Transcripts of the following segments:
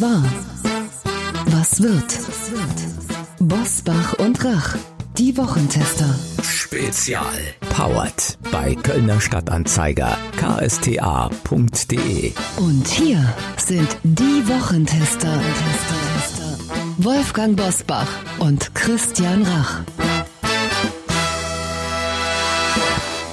Was war? Was wird? Bosbach und Rach, die Wochentester. Spezial. Powered bei Kölner Stadtanzeiger ksta.de. Und hier sind die Wochentester. Wolfgang Bosbach und Christian Rach.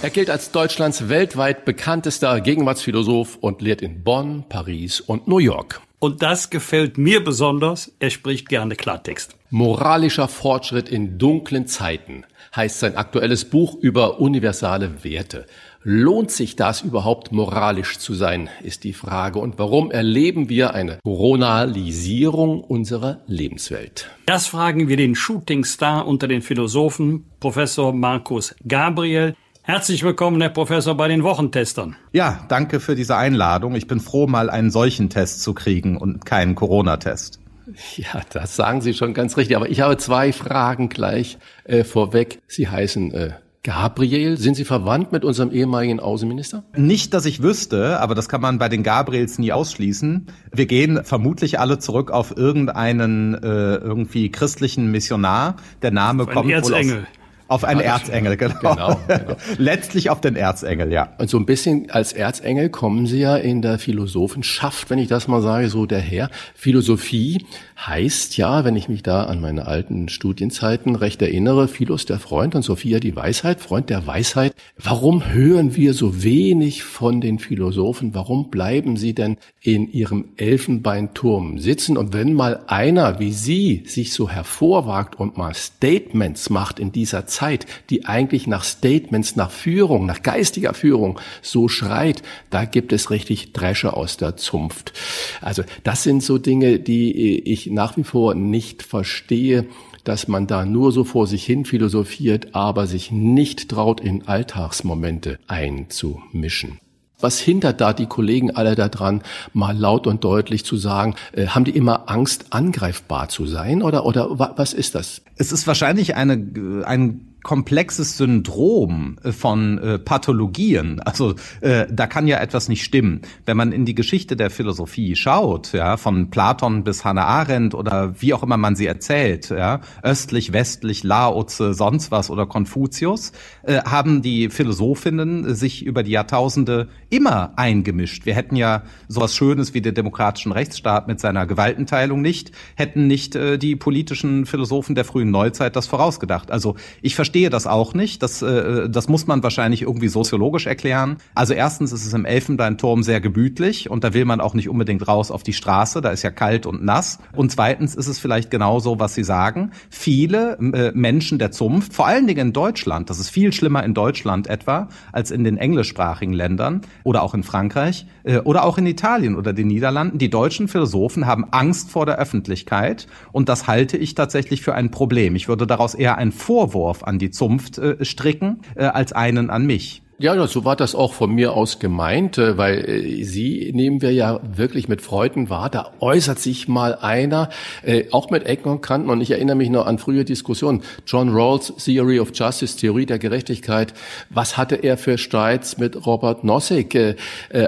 Er gilt als Deutschlands weltweit bekanntester Gegenwartsphilosoph und lehrt in Bonn, Paris und New York. Und das gefällt mir besonders. Er spricht gerne Klartext. Moralischer Fortschritt in dunklen Zeiten heißt sein aktuelles Buch über universale Werte. Lohnt sich das überhaupt moralisch zu sein, ist die Frage. Und warum erleben wir eine Coronalisierung unserer Lebenswelt? Das fragen wir den Shootingstar unter den Philosophen, Professor Markus Gabriel. Herzlich willkommen, Herr Professor, bei den Wochentestern. Ja, danke für diese Einladung. Ich bin froh, mal einen solchen Test zu kriegen und keinen Corona-Test. Ja, das sagen Sie schon ganz richtig. Aber ich habe zwei Fragen gleich äh, vorweg. Sie heißen äh, Gabriel. Sind Sie verwandt mit unserem ehemaligen Außenminister? Nicht, dass ich wüsste, aber das kann man bei den Gabriels nie ausschließen. Wir gehen vermutlich alle zurück auf irgendeinen äh, irgendwie christlichen Missionar. Der Name Ein kommt Erzengel. wohl aus auf einen Erzengel, genau. Genau, genau. Letztlich auf den Erzengel, ja. Und so ein bisschen als Erzengel kommen Sie ja in der Philosophenschaft, wenn ich das mal sage, so daher. Philosophie heißt ja, wenn ich mich da an meine alten Studienzeiten recht erinnere, Philos der Freund und Sophia die Weisheit, Freund der Weisheit. Warum hören wir so wenig von den Philosophen? Warum bleiben sie denn in ihrem Elfenbeinturm sitzen? Und wenn mal einer wie Sie sich so hervorwagt und mal Statements macht in dieser Zeit, die eigentlich nach Statements, nach Führung, nach geistiger Führung so schreit, da gibt es richtig Dresche aus der Zunft. Also das sind so Dinge, die ich nach wie vor nicht verstehe dass man da nur so vor sich hin philosophiert, aber sich nicht traut, in Alltagsmomente einzumischen. Was hindert da die Kollegen alle daran, mal laut und deutlich zu sagen, äh, haben die immer Angst, angreifbar zu sein oder, oder wa- was ist das? Es ist wahrscheinlich eine, ein komplexes Syndrom äh, von äh, Pathologien. Also äh, da kann ja etwas nicht stimmen. Wenn man in die Geschichte der Philosophie schaut, ja, von Platon bis Hannah Arendt oder wie auch immer man sie erzählt, ja, östlich, westlich, Laoze, sonst was oder Konfuzius, haben die Philosophinnen sich über die Jahrtausende immer eingemischt. Wir hätten ja sowas Schönes wie den demokratischen Rechtsstaat mit seiner Gewaltenteilung nicht, hätten nicht die politischen Philosophen der frühen Neuzeit das vorausgedacht. Also ich verstehe das auch nicht. Das, äh, das muss man wahrscheinlich irgendwie soziologisch erklären. Also erstens ist es im Elfenbeinturm sehr gemütlich und da will man auch nicht unbedingt raus auf die Straße. Da ist ja kalt und nass. Und zweitens ist es vielleicht genauso, was Sie sagen. Viele äh, Menschen der Zunft, vor allen Dingen in Deutschland, das ist viel schlimmer in Deutschland etwa als in den englischsprachigen Ländern oder auch in Frankreich äh, oder auch in Italien oder den Niederlanden. Die deutschen Philosophen haben Angst vor der Öffentlichkeit und das halte ich tatsächlich für ein Problem. Ich würde daraus eher einen Vorwurf an die Zunft äh, stricken, äh, als einen an mich. Ja, so war das auch von mir aus gemeint, äh, weil äh, Sie nehmen wir ja wirklich mit Freuden wahr. Da äußert sich mal einer, äh, auch mit Ecken und Kanten. Und ich erinnere mich noch an frühe Diskussionen. John Rawls Theory of Justice, Theorie der Gerechtigkeit. Was hatte er für Streits mit Robert Nozick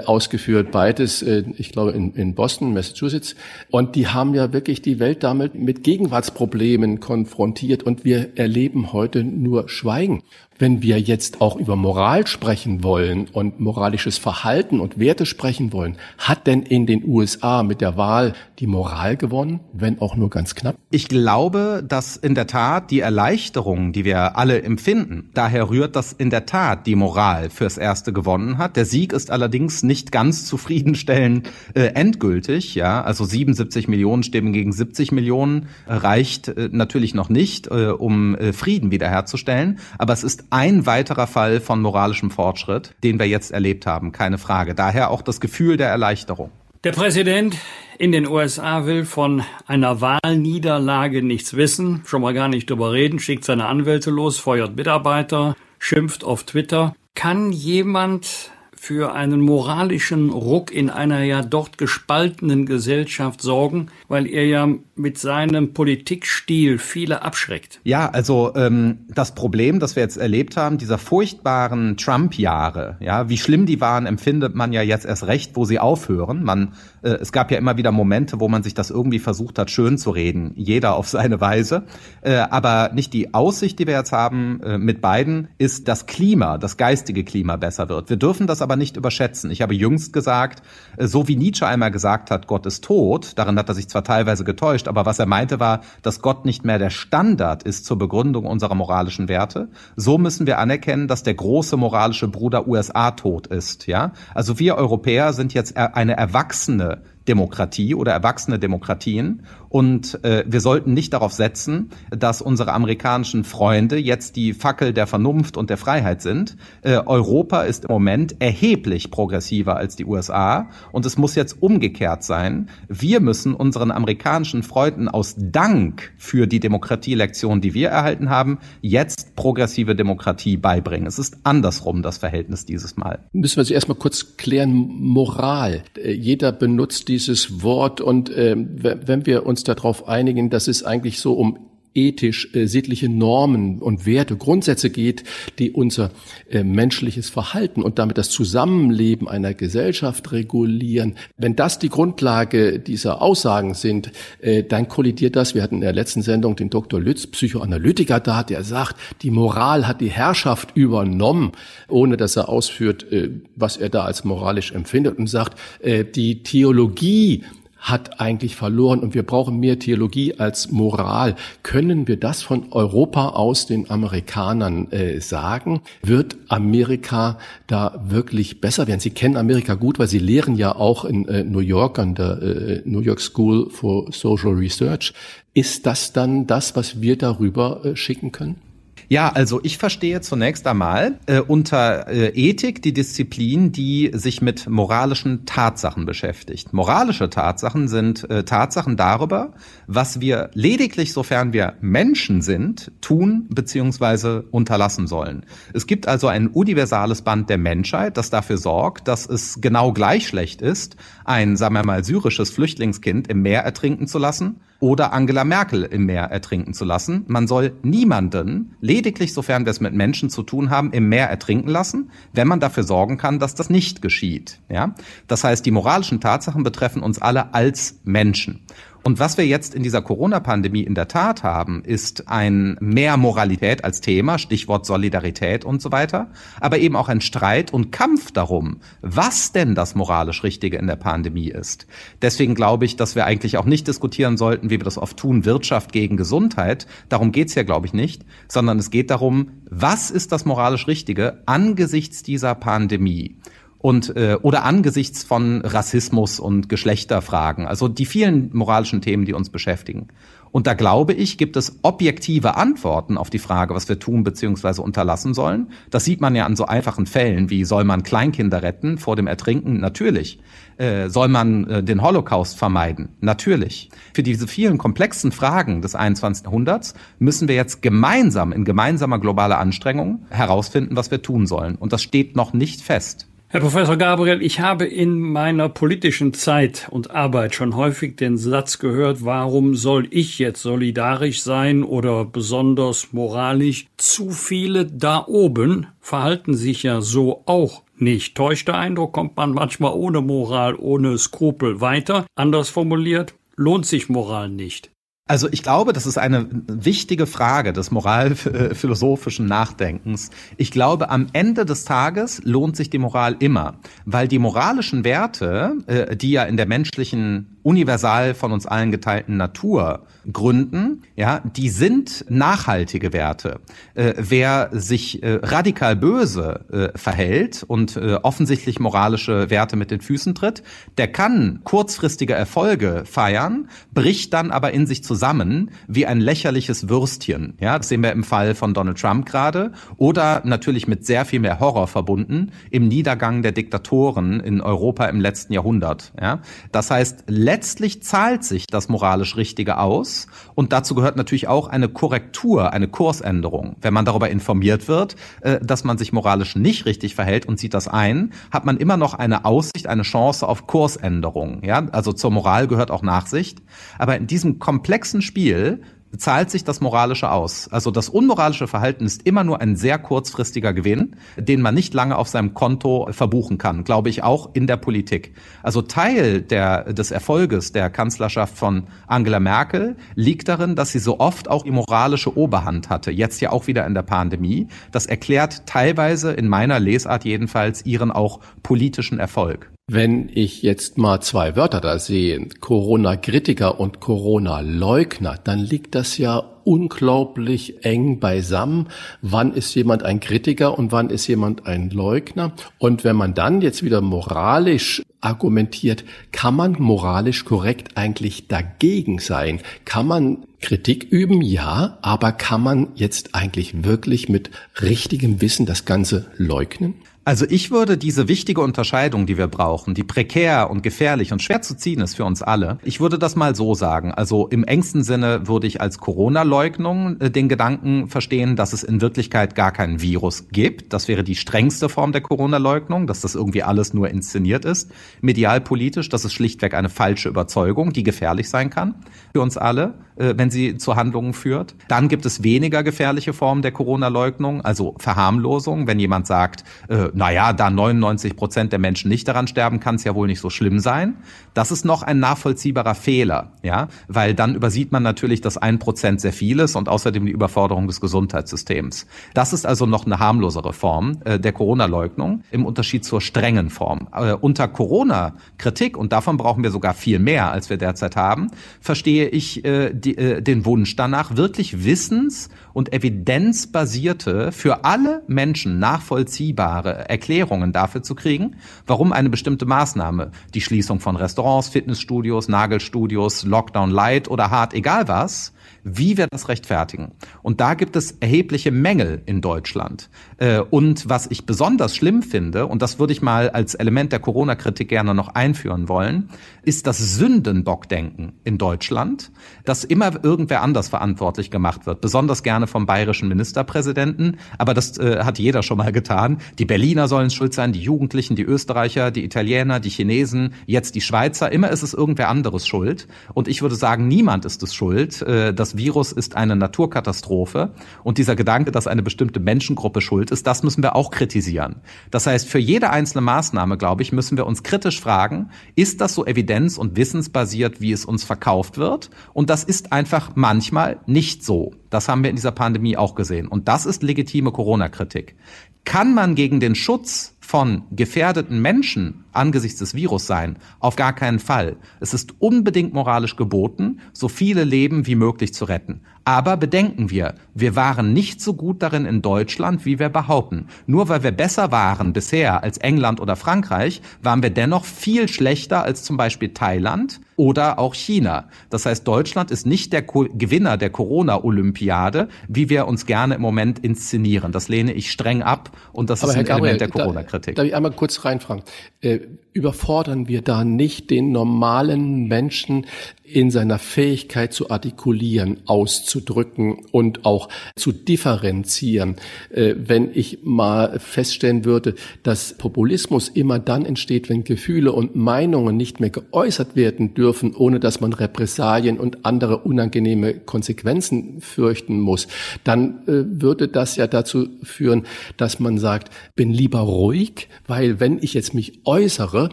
ausgeführt? Beides, ich glaube, in Boston, Massachusetts. Und die haben ja wirklich die Welt damit mit Gegenwartsproblemen konfrontiert. Und wir erleben heute nur Schweigen. Wenn wir jetzt auch über Moral sprechen wollen und moralisches Verhalten und Werte sprechen wollen, hat denn in den USA mit der Wahl die Moral gewonnen, wenn auch nur ganz knapp? Ich glaube, dass in der Tat die Erleichterung, die wir alle empfinden, daher rührt, dass in der Tat die Moral fürs Erste gewonnen hat. Der Sieg ist allerdings nicht ganz zufriedenstellend äh, endgültig. Ja, also 77 Millionen Stimmen gegen 70 Millionen äh, reicht äh, natürlich noch nicht, äh, um äh, Frieden wiederherzustellen. Aber es ist ein weiterer Fall von moralischem Fortschritt, den wir jetzt erlebt haben, keine Frage. Daher auch das Gefühl der Erleichterung. Der Präsident in den USA will von einer Wahlniederlage nichts wissen, schon mal gar nicht drüber reden, schickt seine Anwälte los, feuert Mitarbeiter, schimpft auf Twitter. Kann jemand für einen moralischen Ruck in einer ja dort gespaltenen Gesellschaft sorgen, weil er ja mit seinem Politikstil viele abschreckt. Ja, also ähm, das Problem, das wir jetzt erlebt haben, dieser furchtbaren Trump-Jahre, ja, wie schlimm die waren, empfindet man ja jetzt erst recht, wo sie aufhören. Man, äh, es gab ja immer wieder Momente, wo man sich das irgendwie versucht hat, schön zu reden, jeder auf seine Weise. Äh, aber nicht die Aussicht, die wir jetzt haben äh, mit beiden, ist das Klima, das geistige Klima besser wird. Wir dürfen das aber nicht überschätzen. Ich habe jüngst gesagt, so wie Nietzsche einmal gesagt hat, Gott ist tot, darin hat er sich zwar teilweise getäuscht, aber was er meinte war, dass Gott nicht mehr der Standard ist zur Begründung unserer moralischen Werte. So müssen wir anerkennen, dass der große moralische Bruder USA tot ist, ja? Also wir Europäer sind jetzt eine erwachsene Demokratie oder erwachsene Demokratien. Und äh, wir sollten nicht darauf setzen, dass unsere amerikanischen Freunde jetzt die Fackel der Vernunft und der Freiheit sind. Äh, Europa ist im Moment erheblich progressiver als die USA. Und es muss jetzt umgekehrt sein. Wir müssen unseren amerikanischen Freunden aus Dank für die Demokratielektion, die wir erhalten haben, jetzt progressive Demokratie beibringen. Es ist andersrum das Verhältnis dieses Mal. Müssen wir zuerst mal kurz klären, Moral. Äh, jeder benutzt dieses Wort und äh, wenn wir uns darauf einigen, dass es eigentlich so um ethisch äh, sittliche Normen und Werte, Grundsätze geht, die unser äh, menschliches Verhalten und damit das Zusammenleben einer Gesellschaft regulieren. Wenn das die Grundlage dieser Aussagen sind, äh, dann kollidiert das. Wir hatten in der letzten Sendung den Dr. Lütz, Psychoanalytiker da, der sagt, die Moral hat die Herrschaft übernommen, ohne dass er ausführt, äh, was er da als moralisch empfindet und sagt, äh, die Theologie hat eigentlich verloren und wir brauchen mehr Theologie als Moral. Können wir das von Europa aus den Amerikanern äh, sagen? Wird Amerika da wirklich besser werden? Sie kennen Amerika gut, weil Sie lehren ja auch in äh, New York an der äh, New York School for Social Research. Ist das dann das, was wir darüber äh, schicken können? Ja, also ich verstehe zunächst einmal äh, unter äh, Ethik die Disziplin, die sich mit moralischen Tatsachen beschäftigt. Moralische Tatsachen sind äh, Tatsachen darüber, was wir lediglich, sofern wir Menschen sind, tun bzw. unterlassen sollen. Es gibt also ein universales Band der Menschheit, das dafür sorgt, dass es genau gleich schlecht ist, ein, sagen wir mal, syrisches Flüchtlingskind im Meer ertrinken zu lassen oder Angela Merkel im Meer ertrinken zu lassen. Man soll niemanden, lediglich sofern wir es mit Menschen zu tun haben, im Meer ertrinken lassen, wenn man dafür sorgen kann, dass das nicht geschieht. Ja? Das heißt, die moralischen Tatsachen betreffen uns alle als Menschen. Und was wir jetzt in dieser Corona-Pandemie in der Tat haben, ist ein mehr Moralität als Thema, Stichwort Solidarität und so weiter, aber eben auch ein Streit und Kampf darum, was denn das moralisch Richtige in der Pandemie ist. Deswegen glaube ich, dass wir eigentlich auch nicht diskutieren sollten, wie wir das oft tun, Wirtschaft gegen Gesundheit. Darum geht's ja, glaube ich, nicht, sondern es geht darum, was ist das moralisch Richtige angesichts dieser Pandemie? Und äh, oder angesichts von Rassismus und Geschlechterfragen, also die vielen moralischen Themen, die uns beschäftigen. Und da glaube ich, gibt es objektive Antworten auf die Frage, was wir tun bzw. unterlassen sollen. Das sieht man ja an so einfachen Fällen wie soll man Kleinkinder retten vor dem Ertrinken? Natürlich. Äh, soll man äh, den Holocaust vermeiden? Natürlich. Für diese vielen komplexen Fragen des 21. Jahrhunderts müssen wir jetzt gemeinsam in gemeinsamer globaler Anstrengung herausfinden, was wir tun sollen. Und das steht noch nicht fest. Herr Professor Gabriel, ich habe in meiner politischen Zeit und Arbeit schon häufig den Satz gehört, warum soll ich jetzt solidarisch sein oder besonders moralisch? Zu viele da oben verhalten sich ja so auch nicht. Täuscht der Eindruck, kommt man manchmal ohne Moral, ohne Skrupel weiter. Anders formuliert, lohnt sich Moral nicht. Also ich glaube, das ist eine wichtige Frage des moralphilosophischen Nachdenkens. Ich glaube, am Ende des Tages lohnt sich die Moral immer, weil die moralischen Werte, äh, die ja in der menschlichen universal von uns allen geteilten Natur gründen, ja, die sind nachhaltige Werte. Äh, wer sich äh, radikal böse äh, verhält und äh, offensichtlich moralische Werte mit den Füßen tritt, der kann kurzfristige Erfolge feiern, bricht dann aber in sich zusammen wie ein lächerliches Würstchen. Ja, das sehen wir im Fall von Donald Trump gerade oder natürlich mit sehr viel mehr Horror verbunden im Niedergang der Diktatoren in Europa im letzten Jahrhundert. Ja, das heißt letztlich zahlt sich das moralisch Richtige aus und dazu gehört natürlich auch eine Korrektur, eine Kursänderung. Wenn man darüber informiert wird, äh, dass man sich moralisch nicht richtig verhält und sieht das ein, hat man immer noch eine Aussicht, eine Chance auf Kursänderung. Ja, also zur Moral gehört auch Nachsicht. Aber in diesem komplexen Spiel zahlt sich das Moralische aus. Also das unmoralische Verhalten ist immer nur ein sehr kurzfristiger Gewinn, den man nicht lange auf seinem Konto verbuchen kann, glaube ich auch in der Politik. Also Teil der, des Erfolges der Kanzlerschaft von Angela Merkel liegt darin, dass sie so oft auch die moralische Oberhand hatte, jetzt ja auch wieder in der Pandemie. Das erklärt teilweise in meiner Lesart jedenfalls ihren auch politischen Erfolg. Wenn ich jetzt mal zwei Wörter da sehe, Corona-Kritiker und Corona-Leugner, dann liegt das ja unglaublich eng beisammen. Wann ist jemand ein Kritiker und wann ist jemand ein Leugner? Und wenn man dann jetzt wieder moralisch argumentiert, kann man moralisch korrekt eigentlich dagegen sein? Kann man Kritik üben? Ja, aber kann man jetzt eigentlich wirklich mit richtigem Wissen das Ganze leugnen? Also ich würde diese wichtige Unterscheidung, die wir brauchen, die prekär und gefährlich und schwer zu ziehen ist für uns alle, ich würde das mal so sagen. Also im engsten Sinne würde ich als Corona-Leugnung äh, den Gedanken verstehen, dass es in Wirklichkeit gar kein Virus gibt. Das wäre die strengste Form der Corona-Leugnung, dass das irgendwie alles nur inszeniert ist. Medialpolitisch, das ist schlichtweg eine falsche Überzeugung, die gefährlich sein kann für uns alle, äh, wenn sie zu Handlungen führt. Dann gibt es weniger gefährliche Formen der Corona-Leugnung, also Verharmlosung, wenn jemand sagt, äh, naja, da 99 Prozent der Menschen nicht daran sterben, kann es ja wohl nicht so schlimm sein. Das ist noch ein nachvollziehbarer Fehler, ja, weil dann übersieht man natürlich, dass ein Prozent sehr viel ist und außerdem die Überforderung des Gesundheitssystems. Das ist also noch eine harmlosere Form äh, der Corona-Leugnung im Unterschied zur strengen Form. Äh, unter Corona-Kritik, und davon brauchen wir sogar viel mehr, als wir derzeit haben, verstehe ich äh, die, äh, den Wunsch danach, wirklich wissens- und evidenzbasierte, für alle Menschen nachvollziehbare Erklärungen dafür zu kriegen, warum eine bestimmte Maßnahme, die Schließung von Restaurants, Fitnessstudios, Nagelstudios, Lockdown Light oder hart, egal was, wie wir das rechtfertigen. Und da gibt es erhebliche Mängel in Deutschland. Äh, und was ich besonders schlimm finde, und das würde ich mal als Element der Corona-Kritik gerne noch einführen wollen, ist das Sündenbockdenken in Deutschland, dass immer irgendwer anders verantwortlich gemacht wird. Besonders gerne vom bayerischen Ministerpräsidenten. Aber das äh, hat jeder schon mal getan. Die Berliner sollen schuld sein, die Jugendlichen, die Österreicher, die Italiener, die Chinesen, jetzt die Schweizer. Immer ist es irgendwer anderes schuld. Und ich würde sagen, niemand ist es schuld. Äh, das Virus ist eine Naturkatastrophe. Und dieser Gedanke, dass eine bestimmte Menschengruppe schuld ist, das müssen wir auch kritisieren. Das heißt, für jede einzelne Maßnahme, glaube ich, müssen wir uns kritisch fragen, ist das so evidenz- und wissensbasiert, wie es uns verkauft wird? Und das ist einfach manchmal nicht so. Das haben wir in dieser Pandemie auch gesehen. Und das ist legitime Corona-Kritik. Kann man gegen den Schutz von gefährdeten Menschen angesichts des Virus sein? Auf gar keinen Fall. Es ist unbedingt moralisch geboten, so viele Leben wie möglich zu retten. Aber bedenken wir, wir waren nicht so gut darin in Deutschland, wie wir behaupten. Nur weil wir besser waren bisher als England oder Frankreich, waren wir dennoch viel schlechter als zum Beispiel Thailand oder auch China. Das heißt, Deutschland ist nicht der Co Gewinner der Corona-Olympiade, wie wir uns gerne im Moment inszenieren. Das lehne ich streng ab und das Aber ist ein Gabriel, Element der Corona-Kritik. Darf ich einmal kurz reinfragen? Äh, überfordern wir da nicht den normalen Menschen in seiner Fähigkeit zu artikulieren, auszudrücken und auch zu differenzieren. Äh, wenn ich mal feststellen würde, dass Populismus immer dann entsteht, wenn Gefühle und Meinungen nicht mehr geäußert werden dürfen, ohne dass man Repressalien und andere unangenehme Konsequenzen fürchten muss, dann äh, würde das ja dazu führen, dass man sagt, bin lieber ruhig, weil wenn ich jetzt mich äußere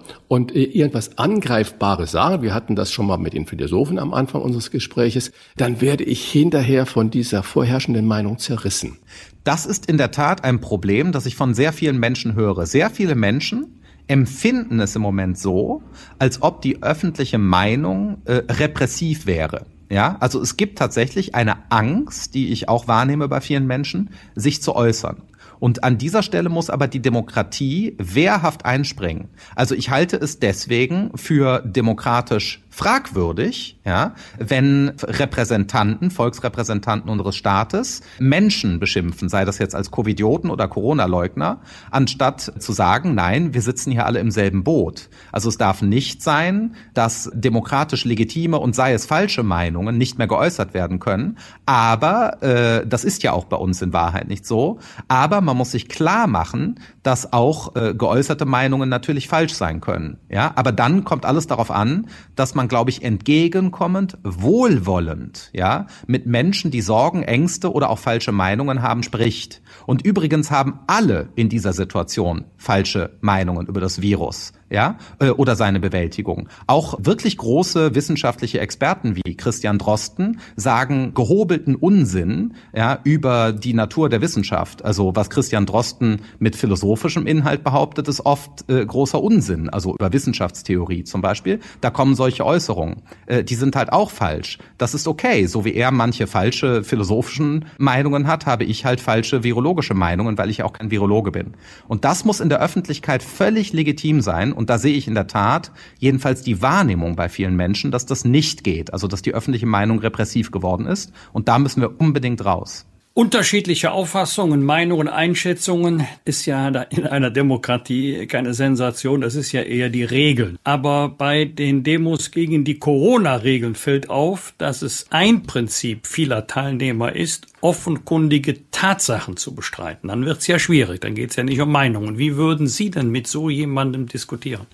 und äh, irgendwas Angreifbares sage, wir hatten das schon mal mit den Philosophen am Anfang unseres Gespräches, dann werde ich hinterher von dieser vorherrschenden Meinung zerrissen. Das ist in der Tat ein Problem, das ich von sehr vielen Menschen höre. Sehr viele Menschen empfinden es im Moment so, als ob die öffentliche Meinung äh, repressiv wäre. Ja, also es gibt tatsächlich eine Angst, die ich auch wahrnehme bei vielen Menschen, sich zu äußern. Und an dieser Stelle muss aber die Demokratie wehrhaft einspringen. Also ich halte es deswegen für demokratisch fragwürdig, ja, wenn Repräsentanten, Volksrepräsentanten unseres Staates Menschen beschimpfen, sei das jetzt als Covidioten oder Corona-Leugner, anstatt zu sagen, nein, wir sitzen hier alle im selben Boot. Also es darf nicht sein, dass demokratisch legitime und sei es falsche Meinungen nicht mehr geäußert werden können. Aber äh, das ist ja auch bei uns in Wahrheit nicht so. Aber man muss sich klar machen, dass auch äh, geäußerte Meinungen natürlich falsch sein können. Ja, aber dann kommt alles darauf an, dass man, glaube ich, entgegenkommend, wohlwollend, ja, mit Menschen, die Sorgen, Ängste oder auch falsche Meinungen haben, spricht. Und übrigens haben alle in dieser Situation falsche Meinungen über das Virus ja, äh, oder seine Bewältigung. Auch wirklich große wissenschaftliche Experten wie Christian Drosten sagen gehobelten Unsinn, ja, über die Natur der Wissenschaft. Also was Christian Drosten mit philosophischem Inhalt behauptet, ist oft äh, großer Unsinn. Also über Wissenschaftstheorie zum Beispiel. Da kommen solche Äußerungen. Äh, die sind halt auch falsch. Das ist okay. So wie er manche falsche philosophischen Meinungen hat, habe ich halt falsche virologische Meinungen, weil ich auch kein Virologe bin. Und das muss in der Öffentlichkeit völlig legitim sein und da sehe ich in der Tat jedenfalls die Wahrnehmung bei vielen Menschen, dass das nicht geht. Also dass die öffentliche Meinung repressiv geworden ist. Und da müssen wir unbedingt raus. Unterschiedliche Auffassungen, Meinungen, Einschätzungen ist ja in einer Demokratie keine Sensation, das ist ja eher die Regel. Aber bei den Demos gegen die Corona-Regeln fällt auf, dass es ein Prinzip vieler Teilnehmer ist, offenkundige Tatsachen zu bestreiten. Dann wird es ja schwierig, dann geht es ja nicht um Meinungen. Wie würden Sie denn mit so jemandem diskutieren?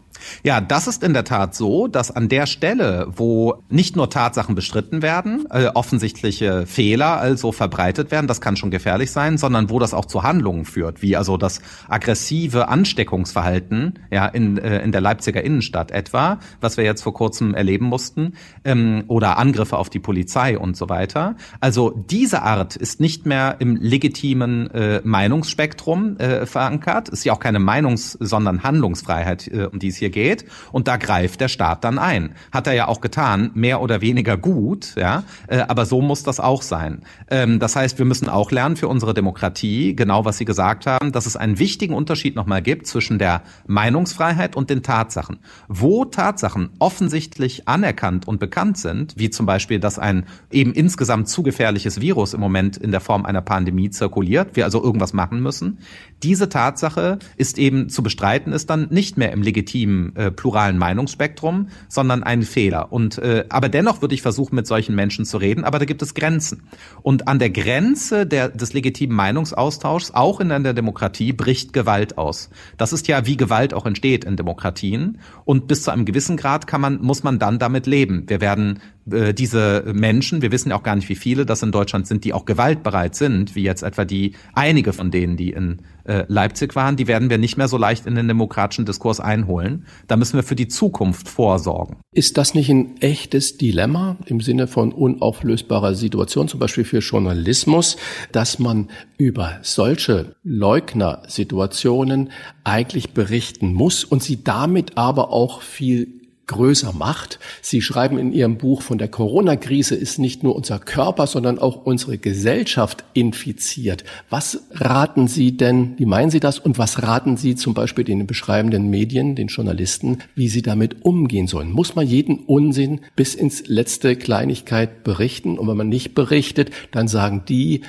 Ja, das ist in der Tat so, dass an der Stelle, wo nicht nur Tatsachen bestritten werden, äh, offensichtliche Fehler also verbreitet werden, das kann schon gefährlich sein, sondern wo das auch zu Handlungen führt, wie also das aggressive Ansteckungsverhalten ja in, äh, in der Leipziger Innenstadt etwa, was wir jetzt vor kurzem erleben mussten, ähm, oder Angriffe auf die Polizei und so weiter. Also diese Art ist nicht mehr im legitimen äh, Meinungsspektrum äh, verankert, ist ja auch keine Meinungs-, sondern Handlungsfreiheit, äh, um die es hier geht und da greift der Staat dann ein. Hat er ja auch getan, mehr oder weniger gut, ja, äh, aber so muss das auch sein. Ähm, das heißt, wir müssen auch lernen für unsere Demokratie, genau was Sie gesagt haben, dass es einen wichtigen Unterschied nochmal gibt zwischen der Meinungsfreiheit und den Tatsachen. Wo Tatsachen offensichtlich anerkannt und bekannt sind, wie zum Beispiel, dass ein eben insgesamt zu gefährliches Virus im Moment in der Form einer Pandemie zirkuliert, wir also irgendwas machen müssen, diese Tatsache ist eben zu bestreiten, ist dann nicht mehr im legitimen äh, pluralen Meinungsspektrum, sondern ein Fehler. Und äh, aber dennoch würde ich versuchen, mit solchen Menschen zu reden, aber da gibt es Grenzen. Und an der Grenze der, des legitimen Meinungsaustauschs, auch in der Demokratie, bricht Gewalt aus. Das ist ja, wie Gewalt auch entsteht in Demokratien. Und bis zu einem gewissen Grad kann man, muss man dann damit leben. Wir werden äh, diese Menschen, wir wissen auch gar nicht, wie viele das in Deutschland sind, die auch gewaltbereit sind, wie jetzt etwa die einige von denen, die in äh, Leipzig waren, die werden wir nicht mehr so leicht in den demokratischen Diskurs einholen. Da müssen wir für die Zukunft vorsorgen. Ist das nicht ein echtes Dilemma im Sinne von unauflösbarer Situation, zum Beispiel für Journalismus, dass man über solche Leugnersituationen eigentlich berichten muss und sie damit aber auch viel größer macht. Sie schreiben in Ihrem Buch von der Corona-Krise ist nicht nur unser Körper, sondern auch unsere Gesellschaft infiziert. Was raten Sie denn, wie meinen Sie das, und was raten Sie zum Beispiel den beschreibenden Medien, den Journalisten, wie sie damit umgehen sollen? Muss man jeden Unsinn bis ins letzte Kleinigkeit berichten? Und wenn man nicht berichtet, dann sagen die,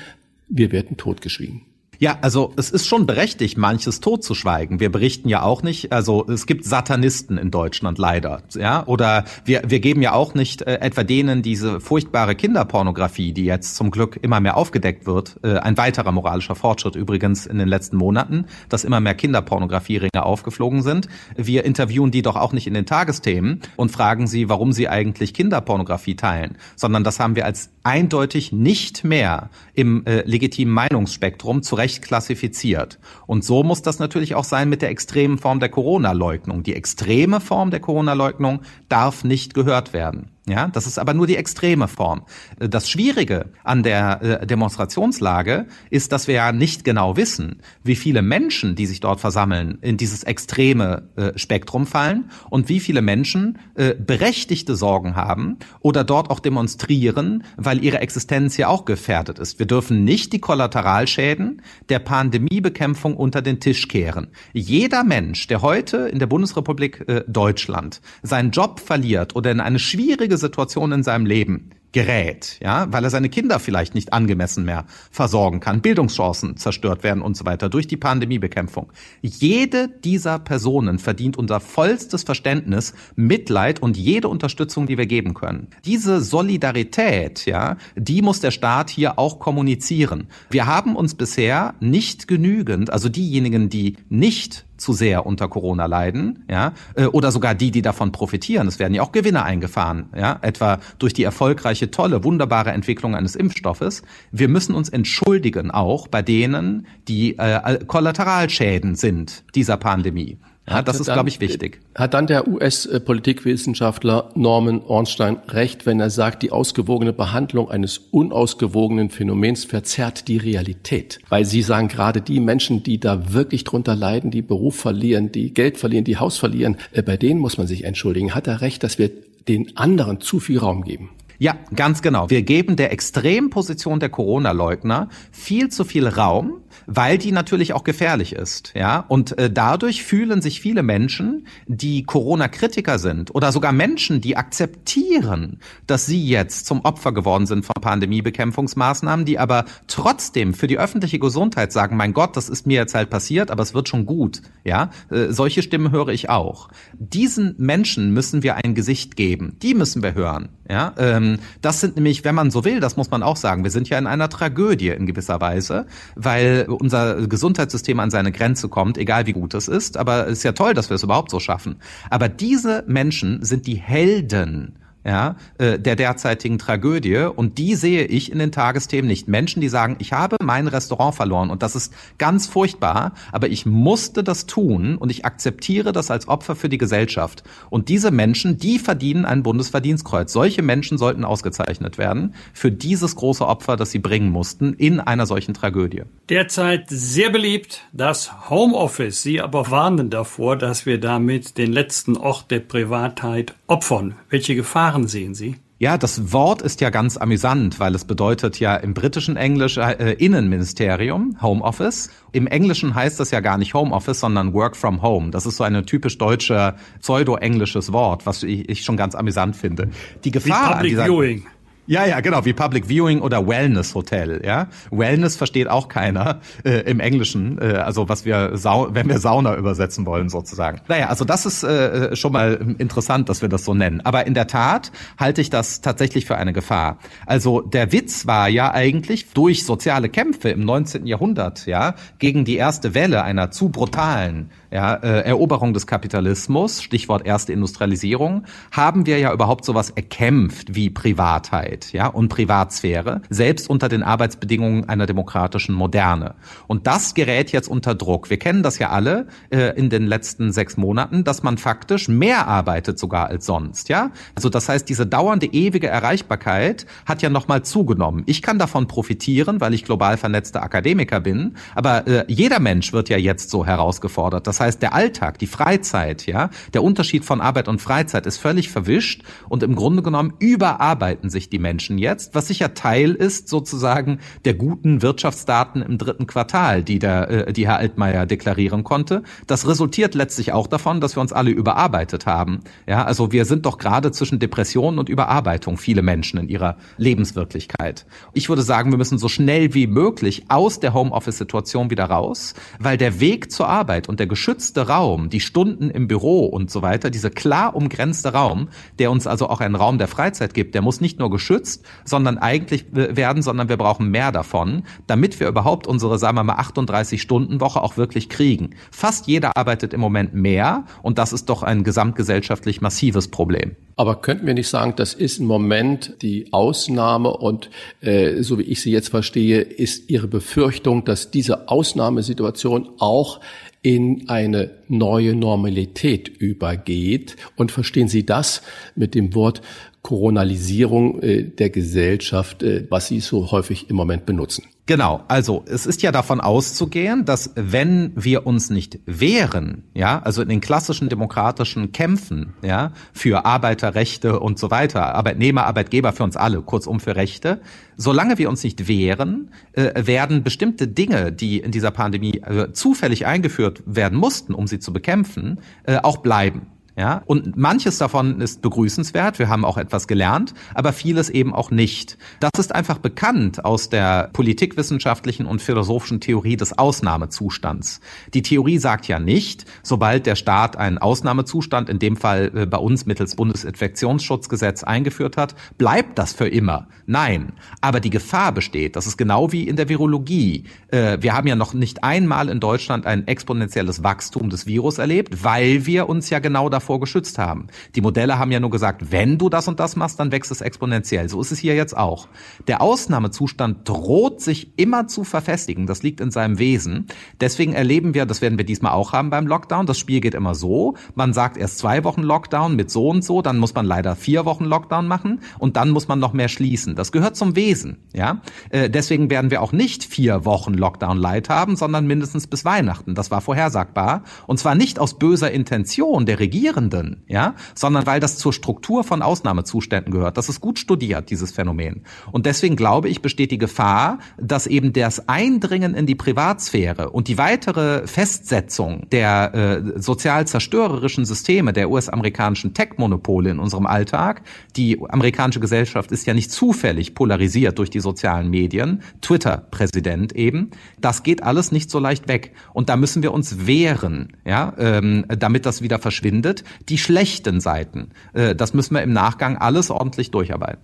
wir werden totgeschwiegen. Ja, also es ist schon berechtigt, manches totzuschweigen. Wir berichten ja auch nicht, also es gibt Satanisten in Deutschland leider, ja, oder wir, wir geben ja auch nicht äh, etwa denen diese furchtbare Kinderpornografie, die jetzt zum Glück immer mehr aufgedeckt wird, äh, ein weiterer moralischer Fortschritt übrigens in den letzten Monaten, dass immer mehr Kinderpornografieringe aufgeflogen sind. Wir interviewen die doch auch nicht in den Tagesthemen und fragen sie, warum sie eigentlich Kinderpornografie teilen, sondern das haben wir als eindeutig nicht mehr im äh, legitimen Meinungsspektrum zu Recht klassifiziert. Und so muss das natürlich auch sein mit der extremen Form der Corona-Leugnung. Die extreme Form der Corona-Leugnung darf nicht gehört werden. Ja, das ist aber nur die extreme Form. Das Schwierige an der äh, Demonstrationslage ist, dass wir ja nicht genau wissen, wie viele Menschen, die sich dort versammeln, in dieses extreme äh, Spektrum fallen und wie viele Menschen äh, berechtigte Sorgen haben oder dort auch demonstrieren, weil ihre Existenz ja auch gefährdet ist. Wir dürfen nicht die Kollateralschäden der Pandemiebekämpfung unter den Tisch kehren. Jeder Mensch, der heute in der Bundesrepublik Deutschland seinen Job verliert oder in eine schwierige schwierige Situation in seinem Leben gerät, ja, weil er seine Kinder vielleicht nicht angemessen mehr versorgen kann, Bildungschancen zerstört werden und so weiter durch die Pandemiebekämpfung. Jede dieser Personen verdient unser vollstes Verständnis, Mitleid und jede Unterstützung, die wir geben können. Diese Solidarität, ja, die muss der Staat hier auch kommunizieren. Wir haben uns bisher nicht genügend, also diejenigen, die nicht zu sehr unter Corona leiden, ja, äh, oder sogar die, die davon profitieren. Es werden ja auch Gewinne eingefahren, ja, etwa durch die erfolgreiche, tolle, wunderbare Entwicklung eines Impfstoffes. Wir müssen uns entschuldigen auch bei denen, die äh, Kollateralschäden sind dieser Pandemie. Ja, das ist, glaube ich, wichtig. Hat dann der US-Politikwissenschaftler Norman Ornstein recht, wenn er sagt, die ausgewogene Behandlung eines unausgewogenen Phänomens verzerrt die Realität? Weil Sie sagen, gerade die Menschen, die da wirklich drunter leiden, die Beruf verlieren, die Geld verlieren, die Haus verlieren, äh, bei denen muss man sich entschuldigen. Hat er recht, dass wir den anderen zu viel Raum geben? Ja, ganz genau. Wir geben der Extremposition der Corona-Leugner viel zu viel Raum weil die natürlich auch gefährlich ist, ja. Und äh, dadurch fühlen sich viele Menschen, die Corona-Kritiker sind oder sogar Menschen, die akzeptieren, dass sie jetzt zum Opfer geworden sind von Pandemiebekämpfungsmaßnahmen, die aber trotzdem für die öffentliche Gesundheit sagen, mein Gott, das ist mir jetzt halt passiert, aber es wird schon gut, ja. Äh, solche Stimmen höre ich auch. Diesen Menschen müssen wir ein Gesicht geben. Die müssen wir hören, ja. Ähm, das sind nämlich, wenn man so will, das muss man auch sagen, wir sind ja in einer Tragödie in gewisser Weise, weil unser Gesundheitssystem an seine Grenze kommt, egal wie gut es ist. Aber es ist ja toll, dass wir es überhaupt so schaffen. Aber diese Menschen sind die Helden ja, äh, der derzeitigen Tragödie. Und die sehe ich in den Tagesthemen nicht. Menschen, die sagen, ich habe mein Restaurant verloren und das ist ganz furchtbar, aber ich musste das tun und ich akzeptiere das als Opfer für die Gesellschaft. Und diese Menschen, die verdienen ein Bundesverdienstkreuz. Solche Menschen sollten ausgezeichnet werden für dieses große Opfer, das sie bringen mussten in einer solchen Tragödie. Derzeit sehr beliebt das Homeoffice. Sie aber warnen davor, dass wir damit den letzten Ort der Privatheit opfern. Welche Gefahren Gefahren sehen Sie? Ja, das Wort ist ja ganz amüsant, weil es bedeutet ja im britischen Englisch äh, Innenministerium, Home Office. Im Englischen heißt das ja gar nicht Home Office, sondern Work from Home. Das ist so ein typisch deutscher pseudo-englisches Wort, was ich, ich, schon ganz amüsant finde. Die Gefahr Wie Public an dieser, Viewing. Ja, ja, genau, wie Public Viewing oder Wellness Hotel, ja. Wellness versteht auch keiner äh, im Englischen, äh, also was wir, Sau wenn wir Sauna übersetzen wollen sozusagen. Naja, also das ist äh, schon mal interessant, dass wir das so nennen. Aber in der Tat halte ich das tatsächlich für eine Gefahr. Also der Witz war ja eigentlich durch soziale Kämpfe im 19. Jahrhundert, ja, gegen die erste Welle einer zu brutalen ja, äh, Eroberung des Kapitalismus, Stichwort erste Industrialisierung, haben wir ja überhaupt sowas erkämpft wie Privatheit, ja, und Privatsphäre, selbst unter den Arbeitsbedingungen einer demokratischen Moderne. Und das gerät jetzt unter Druck. Wir kennen das ja alle äh, in den letzten sechs Monaten, dass man faktisch mehr arbeitet sogar als sonst, ja. Also das heißt, diese dauernde ewige Erreichbarkeit hat ja nochmal zugenommen. Ich kann davon profitieren, weil ich global vernetzter Akademiker bin, aber äh, jeder Mensch wird ja jetzt so herausgefordert. Das heißt, der Alltag, die Freizeit, ja, der Unterschied von Arbeit und Freizeit ist völlig verwischt und im Grunde genommen überarbeiten sich die Menschen jetzt, was sicher Teil ist sozusagen der guten Wirtschaftsdaten im dritten Quartal, die der, äh, die Herr Altmaier deklarieren konnte. Das resultiert letztlich auch davon, dass wir uns alle überarbeitet haben. Ja, also wir sind doch gerade zwischen Depression und Überarbeitung viele Menschen in ihrer Lebenswirklichkeit. Ich würde sagen, wir müssen so schnell wie möglich aus der Homeoffice-Situation wieder raus, weil der Weg zur Arbeit und der geschützte geschützte Raum, die Stunden im Büro und so weiter, dieser klar umgrenzte Raum, der uns also auch einen Raum der Freizeit gibt, der muss nicht nur geschützt, sondern eigentlich werden, sondern wir brauchen mehr davon, damit wir überhaupt unsere, sagen wir mal, 38 Stunden Woche auch wirklich kriegen. Fast jeder arbeitet im Moment mehr und das ist doch ein gesamtgesellschaftlich massives Problem. Aber könnten wir nicht sagen, das ist im Moment die Ausnahme und äh, so wie ich sie jetzt verstehe, ist Ihre Befürchtung, dass diese Ausnahmesituation auch in eine neue Normalität übergeht. Und verstehen Sie das mit dem Wort Koronalisierung äh, der Gesellschaft, äh, was Sie so häufig im Moment benutzen. Genau, also es ist ja davon auszugehen, dass wenn wir uns nicht wehren, ja, also in den klassischen demokratischen Kämpfen, ja, für Arbeiterrechte und so weiter, Arbeitnehmer, Arbeitgeber für uns alle, kurzum für Rechte, solange wir uns nicht wehren, äh, werden bestimmte Dinge, die in dieser Pandemie äh, zufällig eingeführt werden mussten, um sie zu bekämpfen, äh, auch bleiben. Ja, und manches davon ist begrüßenswert. Wir haben auch etwas gelernt, aber vieles eben auch nicht. Das ist einfach bekannt aus der politikwissenschaftlichen und philosophischen Theorie des Ausnahmezustands. Die Theorie sagt ja nicht, sobald der Staat einen Ausnahmezustand, in dem Fall äh, bei uns mittels Bundesinfektionsschutzgesetz eingeführt hat, bleibt das für immer. Nein. Aber die Gefahr besteht. Das ist genau wie in der Virologie. Äh, wir haben ja noch nicht einmal in Deutschland ein exponentielles Wachstum des Virus erlebt, weil wir uns ja genau davor geschützt haben. Die Modelle haben ja nur gesagt, wenn du das und das machst, dann wächst es exponentiell. So ist es hier jetzt auch. Der Ausnahmezustand droht sich immer zu verfestigen. Das liegt in seinem Wesen. Deswegen erleben wir, das werden wir diesmal auch haben beim Lockdown. Das Spiel geht immer so. Man sagt erst zwei Wochen Lockdown mit so und so, dann muss man leider vier Wochen Lockdown machen und dann muss man noch mehr schließen. Das gehört zum Wesen. Ja, äh, deswegen werden wir auch nicht vier Wochen Lockdown Light haben, sondern mindestens bis Weihnachten. Das war vorhersagbar und zwar nicht aus böser Intention der Regierung Regierenden, ja, sondern weil das zur Struktur von Ausnahmezuständen gehört. Das ist gut studiert, dieses Phänomen. Und deswegen glaube ich, besteht die Gefahr, dass eben das Eindringen in die Privatsphäre und die weitere Festsetzung der äh, sozial zerstörerischen Systeme der US-amerikanischen Tech-Monopole in unserem Alltag, die amerikanische Gesellschaft ist ja nicht zufällig polarisiert durch die sozialen Medien, Twitter-Präsident eben, das geht alles nicht so leicht weg. Und da müssen wir uns wehren, ja, ähm, damit das wieder verschwindet die schlechten Seiten. Äh, das müssen wir im Nachgang alles ordentlich durcharbeiten.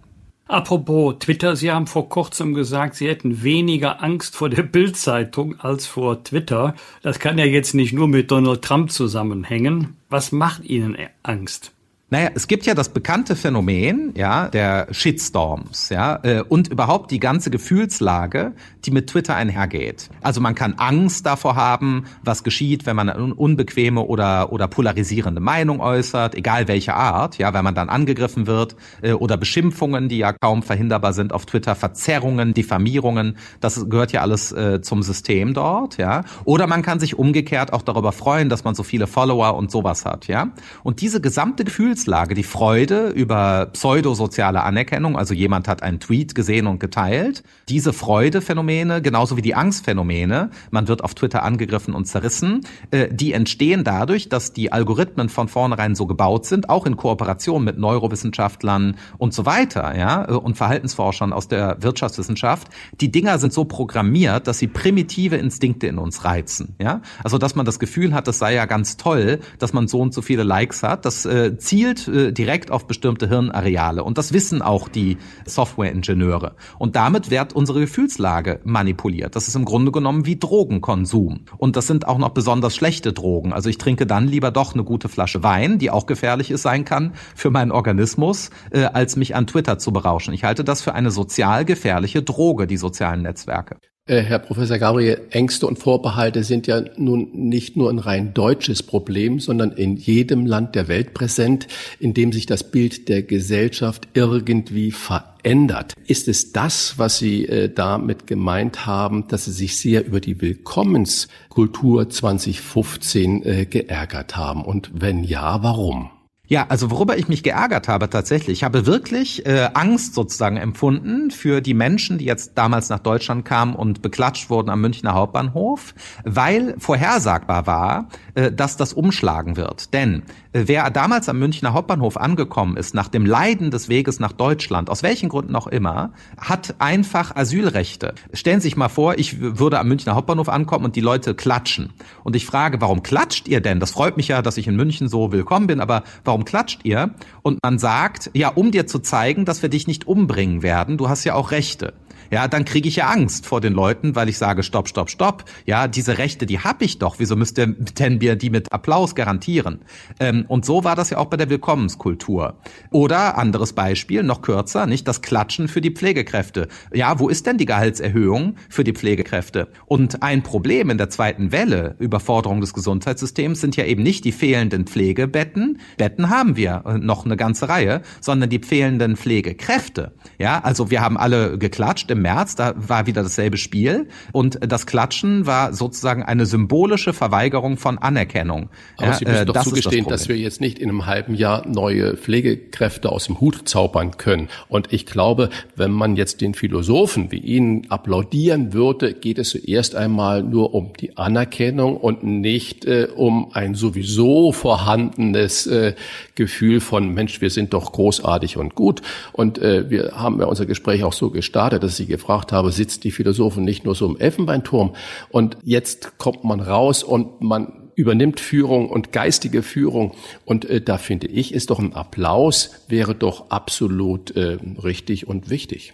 Apropos Twitter, Sie haben vor kurzem gesagt, Sie hätten weniger Angst vor der Bildzeitung als vor Twitter. Das kann ja jetzt nicht nur mit Donald Trump zusammenhängen. Was macht Ihnen Angst? Naja, es gibt ja das bekannte Phänomen, ja, der Shitstorms, ja, äh, und überhaupt die ganze Gefühlslage, die mit Twitter einhergeht. Also man kann Angst davor haben, was geschieht, wenn man eine unbequeme oder oder polarisierende Meinung äußert, egal welche Art, ja, wenn man dann angegriffen wird äh, oder Beschimpfungen, die ja kaum verhinderbar sind auf Twitter, Verzerrungen, Diffamierungen, das gehört ja alles äh, zum System dort, ja. Oder man kann sich umgekehrt auch darüber freuen, dass man so viele Follower und sowas hat, ja. Und diese gesamte Gefühls Gefühlslage, die Freude über pseudosoziale Anerkennung, also jemand hat einen Tweet gesehen und geteilt, diese Freudephänomene, genauso wie die Angstphänomene, man wird auf Twitter angegriffen und zerrissen, äh, die entstehen dadurch, dass die Algorithmen von vornherein so gebaut sind, auch in Kooperation mit Neurowissenschaftlern und so weiter, ja, äh, und Verhaltensforschern aus der Wirtschaftswissenschaft. Die Dinger sind so programmiert, dass sie primitive Instinkte in uns reizen, ja. Also, dass man das Gefühl hat, das sei ja ganz toll, dass man so und so viele Likes hat, das äh, zielt zielt äh, direkt auf bestimmte Hirnareale. Und das wissen auch die Softwareingenieure. Und damit wird unsere Gefühlslage manipuliert. Das ist im Grunde genommen wie Drogenkonsum. Und das sind auch noch besonders schlechte Drogen. Also ich trinke dann lieber doch eine gute Flasche Wein, die auch gefährlich ist, sein kann für meinen Organismus, äh, als mich an Twitter zu berauschen. Ich halte das für eine sozial gefährliche Droge, die sozialen Netzwerke. Äh, Herr Professor Gabriel, Ängste und Vorbehalte sind ja nun nicht nur ein rein deutsches Problem, sondern in jedem Land der Welt präsent, in dem sich das Bild der Gesellschaft irgendwie verändert. Ist es das, was Sie äh, damit gemeint haben, dass Sie sich sehr über die Willkommenskultur 2015 äh, geärgert haben? Und wenn ja, warum? Ja, also worüber ich mich geärgert habe tatsächlich, ich habe wirklich äh, Angst sozusagen empfunden für die Menschen, die jetzt damals nach Deutschland kamen und beklatscht wurden am Münchner Hauptbahnhof, weil vorhersagbar war, äh, dass das umschlagen wird. Denn wer damals am Münchner Hauptbahnhof angekommen ist, nach dem Leiden des Weges nach Deutschland, aus welchen Gründen auch immer, hat einfach Asylrechte. Stellen Sie sich mal vor, ich würde am Münchner Hauptbahnhof ankommen und die Leute klatschen. Und ich frage, warum klatscht ihr denn? Das freut mich ja, dass ich in München so willkommen bin, aber warum warum klatscht ihr? Und man sagt, ja, um dir zu zeigen, dass wir dich nicht umbringen werden, du hast ja auch Rechte. Ja, dann kriege ich ja Angst vor den Leuten, weil ich sage, stopp, stopp, stopp. Ja, diese Rechte, die habe ich doch. Wieso müsst ihr denn mir die mit Applaus garantieren? Ähm, und so war das ja auch bei der Willkommenskultur. Oder anderes Beispiel, noch kürzer, nicht das Klatschen für die Pflegekräfte. Ja, wo ist denn die Gehaltserhöhung für die Pflegekräfte? Und ein Problem in der zweiten Welle, Überforderung des Gesundheitssystems, sind ja eben nicht die fehlenden Pflegebetten. Betten haben wir äh, noch eine ganze Reihe, sondern die fehlenden Pflegekräfte. Ja, also wir haben alle geklatscht im März, da war wieder dasselbe Spiel. Und das Klatschen war sozusagen eine symbolische Verweigerung von Anerkennung. Aber ja, Sie müssen äh, doch zugestehen, das dass wir jetzt nicht in einem halben Jahr neue Pflegekräfte aus dem Hut zaubern können. Und ich glaube, wenn man jetzt den Philosophen wie Ihnen applaudieren würde, geht es zuerst einmal nur um die Anerkennung und nicht äh, um ein sowieso vorhandenes äh, Gefühl von Mensch, wir sind doch großartig und gut. Und äh, wir haben ja unser Gespräch auch so gestartet, dass ich gefragt habe, sitzt die Philosophen nicht nur so im Elfenbeinturm? Und jetzt kommt man raus und man übernimmt Führung und geistige Führung. Und äh, da finde ich, ist doch ein Applaus, wäre doch absolut äh, richtig und wichtig.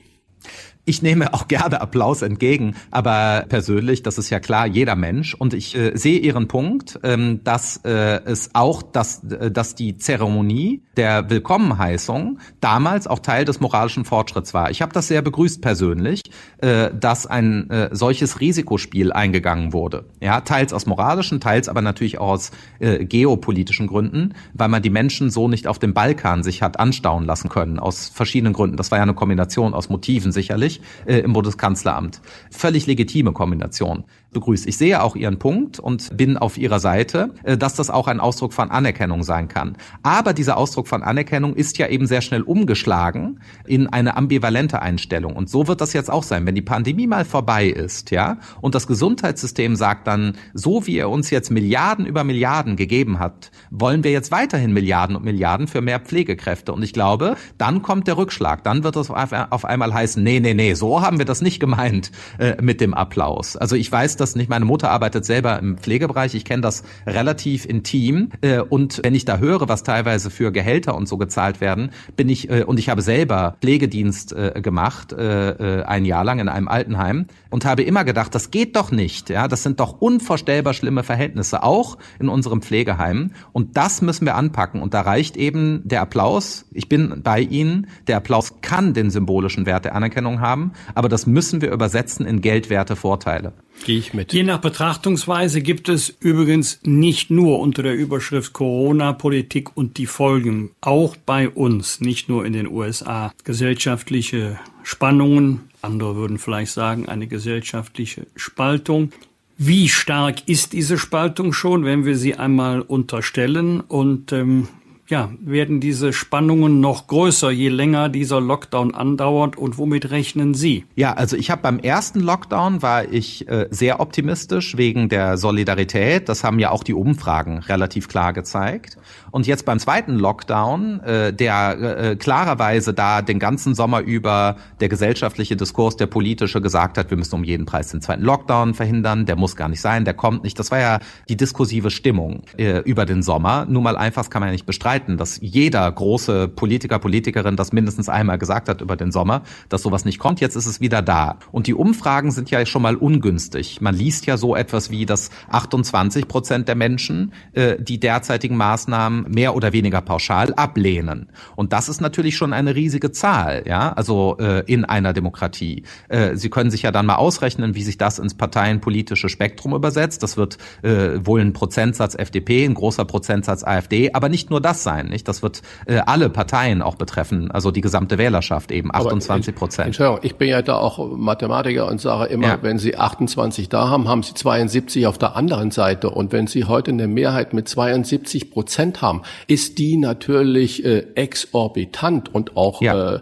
Ich nehme auch gerne Applaus entgegen, aber persönlich, das ist ja klar, jeder Mensch. Und ich äh, sehe Ihren Punkt, ähm, dass äh, es auch, dass, äh, dass die Zeremonie der Willkommenheißung damals auch Teil des moralischen Fortschritts war. Ich habe das sehr begrüßt persönlich, äh, dass ein äh, solches Risikospiel eingegangen wurde. Ja, teils aus moralischen, teils aber natürlich auch aus äh, geopolitischen Gründen, weil man die Menschen so nicht auf dem Balkan sich hat anstauen lassen können, aus verschiedenen Gründen. Das war ja eine Kombination aus Motiven sicherlich äh, im Bundeskanzleramt. Völlig legitime Kombination begrüßt. Ich sehe auch Ihren Punkt und bin auf Ihrer Seite, äh, dass das auch ein Ausdruck von Anerkennung sein kann. Aber dieser Ausdruck von Anerkennung ist ja eben sehr schnell umgeschlagen in eine ambivalente Einstellung. Und so wird das jetzt auch sein. Wenn die Pandemie mal vorbei ist, ja, und das Gesundheitssystem sagt dann, so wie er uns jetzt Milliarden über Milliarden gegeben hat, wollen wir jetzt weiterhin Milliarden und Milliarden für mehr Pflegekräfte. Und ich glaube, dann kommt der Rückschlag. Dann wird es auf einmal heißen, nee, nee, nee, so haben wir das nicht gemeint äh, mit dem Applaus. Also ich weiß, dass das nicht. Meine Mutter arbeitet selber im Pflegebereich. Ich kenne das relativ intim. Äh, und wenn ich da höre, was teilweise für Gehälter und so gezahlt werden, bin ich, äh, und ich habe selber Pflegedienst äh, gemacht, ein Jahr lang in einem Altenheim und habe immer gedacht, das geht doch nicht. Ja, das sind doch unvorstellbar schlimme Verhältnisse, auch in unserem Pflegeheim. Und das müssen wir anpacken. Und da reicht eben der Applaus. Ich bin bei Ihnen. Der Applaus kann den symbolischen Wert der Anerkennung haben, aber das müssen wir übersetzen in geldwerte Vorteile. Gehe ich mit. Je nach Betrachtungsweise gibt es übrigens nicht nur unter der Überschrift Corona-Politik und die Folgen, auch bei uns, nicht nur in den USA, gesellschaftliche Spannungen, andere würden vielleicht sagen eine gesellschaftliche Spaltung. Wie stark ist diese Spaltung schon, wenn wir sie einmal unterstellen? Und ähm, ja, werden diese Spannungen noch größer, je länger dieser Lockdown andauert und womit rechnen Sie? Ja, also ich habe beim ersten Lockdown war ich äh, sehr optimistisch wegen der Solidarität. Das haben ja auch die Umfragen relativ klar gezeigt. Und jetzt beim zweiten Lockdown, äh, der äh, klarerweise da den ganzen Sommer über der gesellschaftliche Diskurs, der politische gesagt hat, wir müssen um jeden Preis den zweiten Lockdown verhindern, der muss gar nicht sein, der kommt nicht. Das war ja die diskursive Stimmung äh, über den Sommer. Nur mal einfach kann man ja nicht bestreiten, dass jeder große Politiker, Politikerin das mindestens einmal gesagt hat über den Sommer, dass sowas nicht kommt. Jetzt ist es wieder da. Und die Umfragen sind ja schon mal ungünstig. Man liest ja so etwas wie, dass 28 Prozent der Menschen äh, die derzeitigen Maßnahmen mehr oder weniger pauschal ablehnen. Und das ist natürlich schon eine riesige Zahl, ja, also äh, in einer Demokratie. Äh, Sie können sich ja dann mal ausrechnen, wie sich das ins parteienpolitische Spektrum übersetzt. Das wird äh, wohl ein Prozentsatz FDP, ein großer Prozentsatz AfD, aber nicht nur das sein, nicht? Das wird äh, alle Parteien auch betreffen, also die gesamte Wählerschaft eben, 28 Prozent. Entschuldigung, ich bin ja da auch Mathematiker und sage immer, ja. wenn Sie 28 da haben, haben Sie 72 auf der anderen Seite. Und wenn Sie heute eine Mehrheit mit 72 Prozent haben, ist die natürlich äh, exorbitant und auch, ja. äh,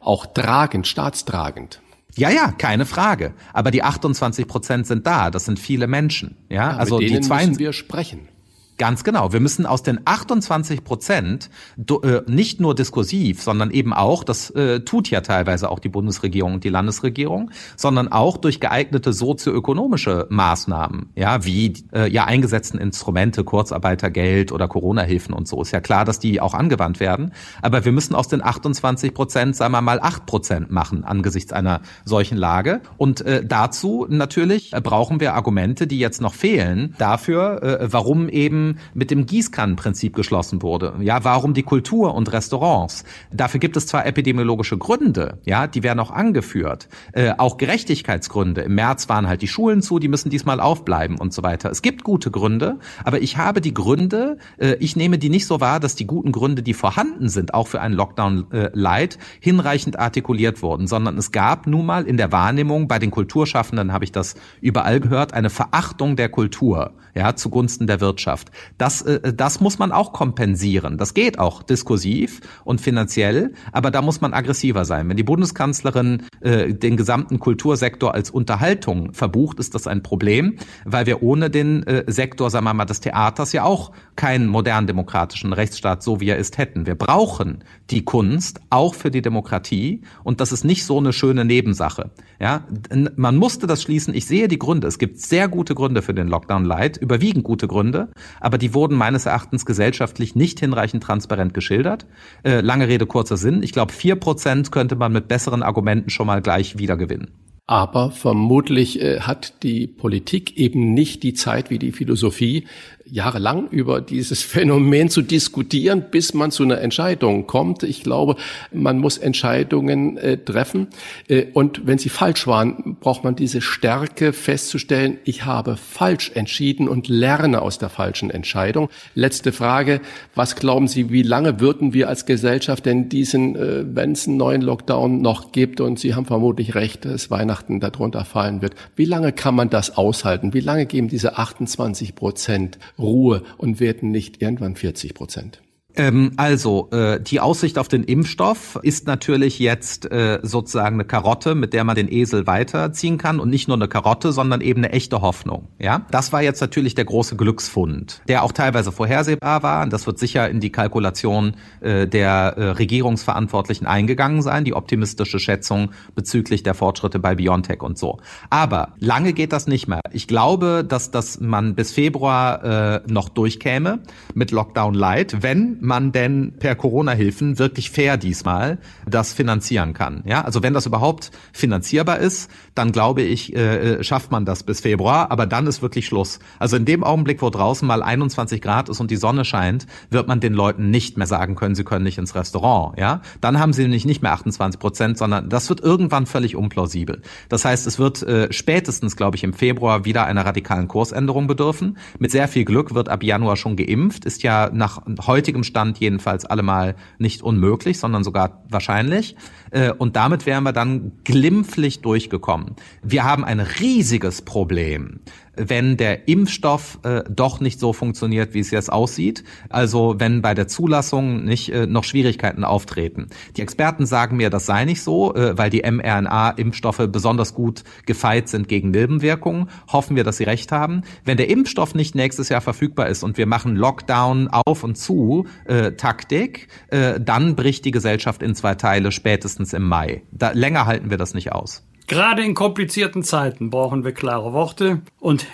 auch tragend, staatstragend. Ja, ja, keine Frage. Aber die 28 Prozent sind da. Das sind viele Menschen. Ja, ja also mit denen die zwei müssen wir sprechen. Ganz genau. Wir müssen aus den 28 Prozent äh, nicht nur diskursiv, sondern eben auch, das äh, tut ja teilweise auch die Bundesregierung und die Landesregierung, sondern auch durch geeignete sozioökonomische Maßnahmen, ja, wie äh, ja eingesetzten Instrumente, Kurzarbeitergeld oder Corona-Hilfen und so. Ist ja klar, dass die auch angewandt werden. Aber wir müssen aus den 28 Prozent, sagen wir mal, 8 Prozent machen angesichts einer solchen Lage. Und äh, dazu natürlich brauchen wir Argumente, die jetzt noch fehlen, dafür, äh, warum eben mit dem Gießkannenprinzip geschlossen wurde. Ja, warum die Kultur und Restaurants? Dafür gibt es zwar epidemiologische Gründe, ja, die werden auch angeführt, äh, auch Gerechtigkeitsgründe. Im März waren halt die Schulen zu, die müssen diesmal aufbleiben und so weiter. Es gibt gute Gründe, aber ich habe die Gründe, äh, ich nehme die nicht so wahr, dass die guten Gründe, die vorhanden sind, auch für einen Lockdown äh, Light, hinreichend artikuliert wurden, sondern es gab nun mal in der Wahrnehmung bei den Kulturschaffenden habe ich das überall gehört, eine Verachtung der Kultur, ja, zugunsten der Wirtschaft. Das, äh, das muss man auch kompensieren. Das geht auch diskursiv und finanziell, aber da muss man aggressiver sein. Wenn die Bundeskanzlerin äh, den gesamten Kultursektor als Unterhaltung verbucht, ist das ein Problem, weil wir ohne den äh, Sektor, sagen wir mal, des Theaters ja auch keinen modernen demokratischen Rechtsstaat, so wie er ist, hätten. Wir brauchen die Kunst auch für die Demokratie und das ist nicht so eine schöne Nebensache. Ja, man musste das schließen. Ich sehe die Gründe. Es gibt sehr gute Gründe für den Lockdown Light, überwiegend gute Gründe, aber die wurden meines Erachtens gesellschaftlich nicht hinreichend transparent geschildert. Äh, lange Rede, kurzer Sinn. Ich glaube, vier Prozent könnte man mit besseren Argumenten schon mal gleich wiedergewinnen. Aber vermutlich äh, hat die Politik eben nicht die Zeit wie die Philosophie, jahrelang über dieses Phänomen zu diskutieren, bis man zu einer Entscheidung kommt. Ich glaube, man muss Entscheidungen äh, treffen. Äh, und wenn sie falsch waren, braucht man diese Stärke festzustellen, ich habe falsch entschieden und lerne aus der falschen Entscheidung. Letzte Frage. Was glauben Sie, wie lange würden wir als Gesellschaft denn diesen, äh, wenn es einen neuen Lockdown noch gibt, und Sie haben vermutlich recht, dass Weihnachten darunter fallen wird, wie lange kann man das aushalten? Wie lange geben diese 28 Prozent Ruhe und werden nicht irgendwann 40 Prozent. Ähm, also, äh, die Aussicht auf den Impfstoff ist natürlich jetzt äh, sozusagen eine Karotte, mit der man den Esel weiterziehen kann und nicht nur eine Karotte, sondern eben eine echte Hoffnung. Ja, das war jetzt natürlich der große Glücksfund, der auch teilweise vorhersehbar war. Und das wird sicher in die Kalkulation äh, der äh, Regierungsverantwortlichen eingegangen sein, die optimistische Schätzung bezüglich der Fortschritte bei BioNTech und so. Aber lange geht das nicht mehr. Ich glaube, dass dass man bis Februar äh, noch durchkäme mit Lockdown Light, wenn man denn per Corona-Hilfen wirklich fair diesmal das finanzieren kann. Ja, also wenn das überhaupt finanzierbar ist, dann glaube ich, äh, äh, schafft man das bis Februar, aber dann ist wirklich Schluss. Also in dem Augenblick, wo draußen mal 21 Grad ist und die Sonne scheint, wird man den Leuten nicht mehr sagen können, sie können nicht ins Restaurant. Ja, dann haben sie nämlich nicht mehr 28 Prozent, sondern das wird irgendwann völlig unplausibel. Das heißt, es wird äh, spätestens, glaube ich, im Februar wieder einer radikalen Kursänderung bedürfen. Mit sehr viel Glück wird ab Januar schon geimpft, ist ja nach heutigem Stand jedenfalls allemal nicht unmöglich, sondern sogar wahrscheinlich. Äh, und damit wären wir dann glimpflich durchgekommen. Wir haben ein riesiges Problem wenn der Impfstoff äh, doch nicht so funktioniert, wie es jetzt aussieht. Also wenn bei der Zulassung nicht äh, noch Schwierigkeiten auftreten. Die Experten sagen mir, das sei nicht so, äh, weil die mRNA-Impfstoffe besonders gut gefeit sind gegen Nebenwirkungen. Hoffen wir, dass sie recht haben. Wenn der Impfstoff nicht nächstes Jahr verfügbar ist und wir machen Lockdown auf und zu äh, Taktik, äh, dann bricht die Gesellschaft in zwei Teile spätestens im Mai. Da, länger halten wir das nicht aus. Gerade in komplizierten Zeiten brauchen wir klare Worte und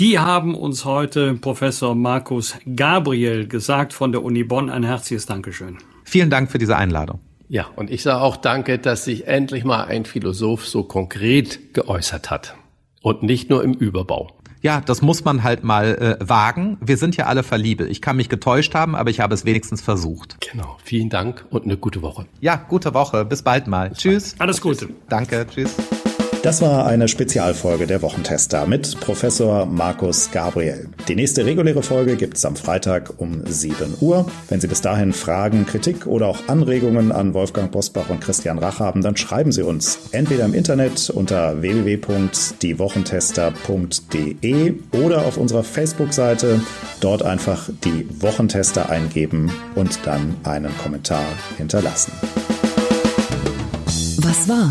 die haben uns heute Professor Markus Gabriel gesagt von der Uni Bonn. Ein herzliches Dankeschön. Vielen Dank für diese Einladung. Ja, und ich sage auch danke, dass sich endlich mal ein Philosoph so konkret geäußert hat und nicht nur im Überbau. Ja, das muss man halt mal äh, wagen. Wir sind ja alle verliebel. Ich kann mich getäuscht haben, aber ich habe es wenigstens versucht. Genau. Vielen Dank und eine gute Woche. Ja, gute Woche. Bis bald mal. Bis Tschüss. Bald. Alles Gute. Danke. Tschüss. Das war eine Spezialfolge der Wochentester mit Professor Markus Gabriel. Die nächste reguläre Folge gibt es am Freitag um 7 Uhr. Wenn Sie bis dahin Fragen, Kritik oder auch Anregungen an Wolfgang Bosbach und Christian Rach haben, dann schreiben Sie uns entweder im Internet unter www.diewochentester.de oder auf unserer Facebook-Seite. Dort einfach die Wochentester eingeben und dann einen Kommentar hinterlassen. Was war?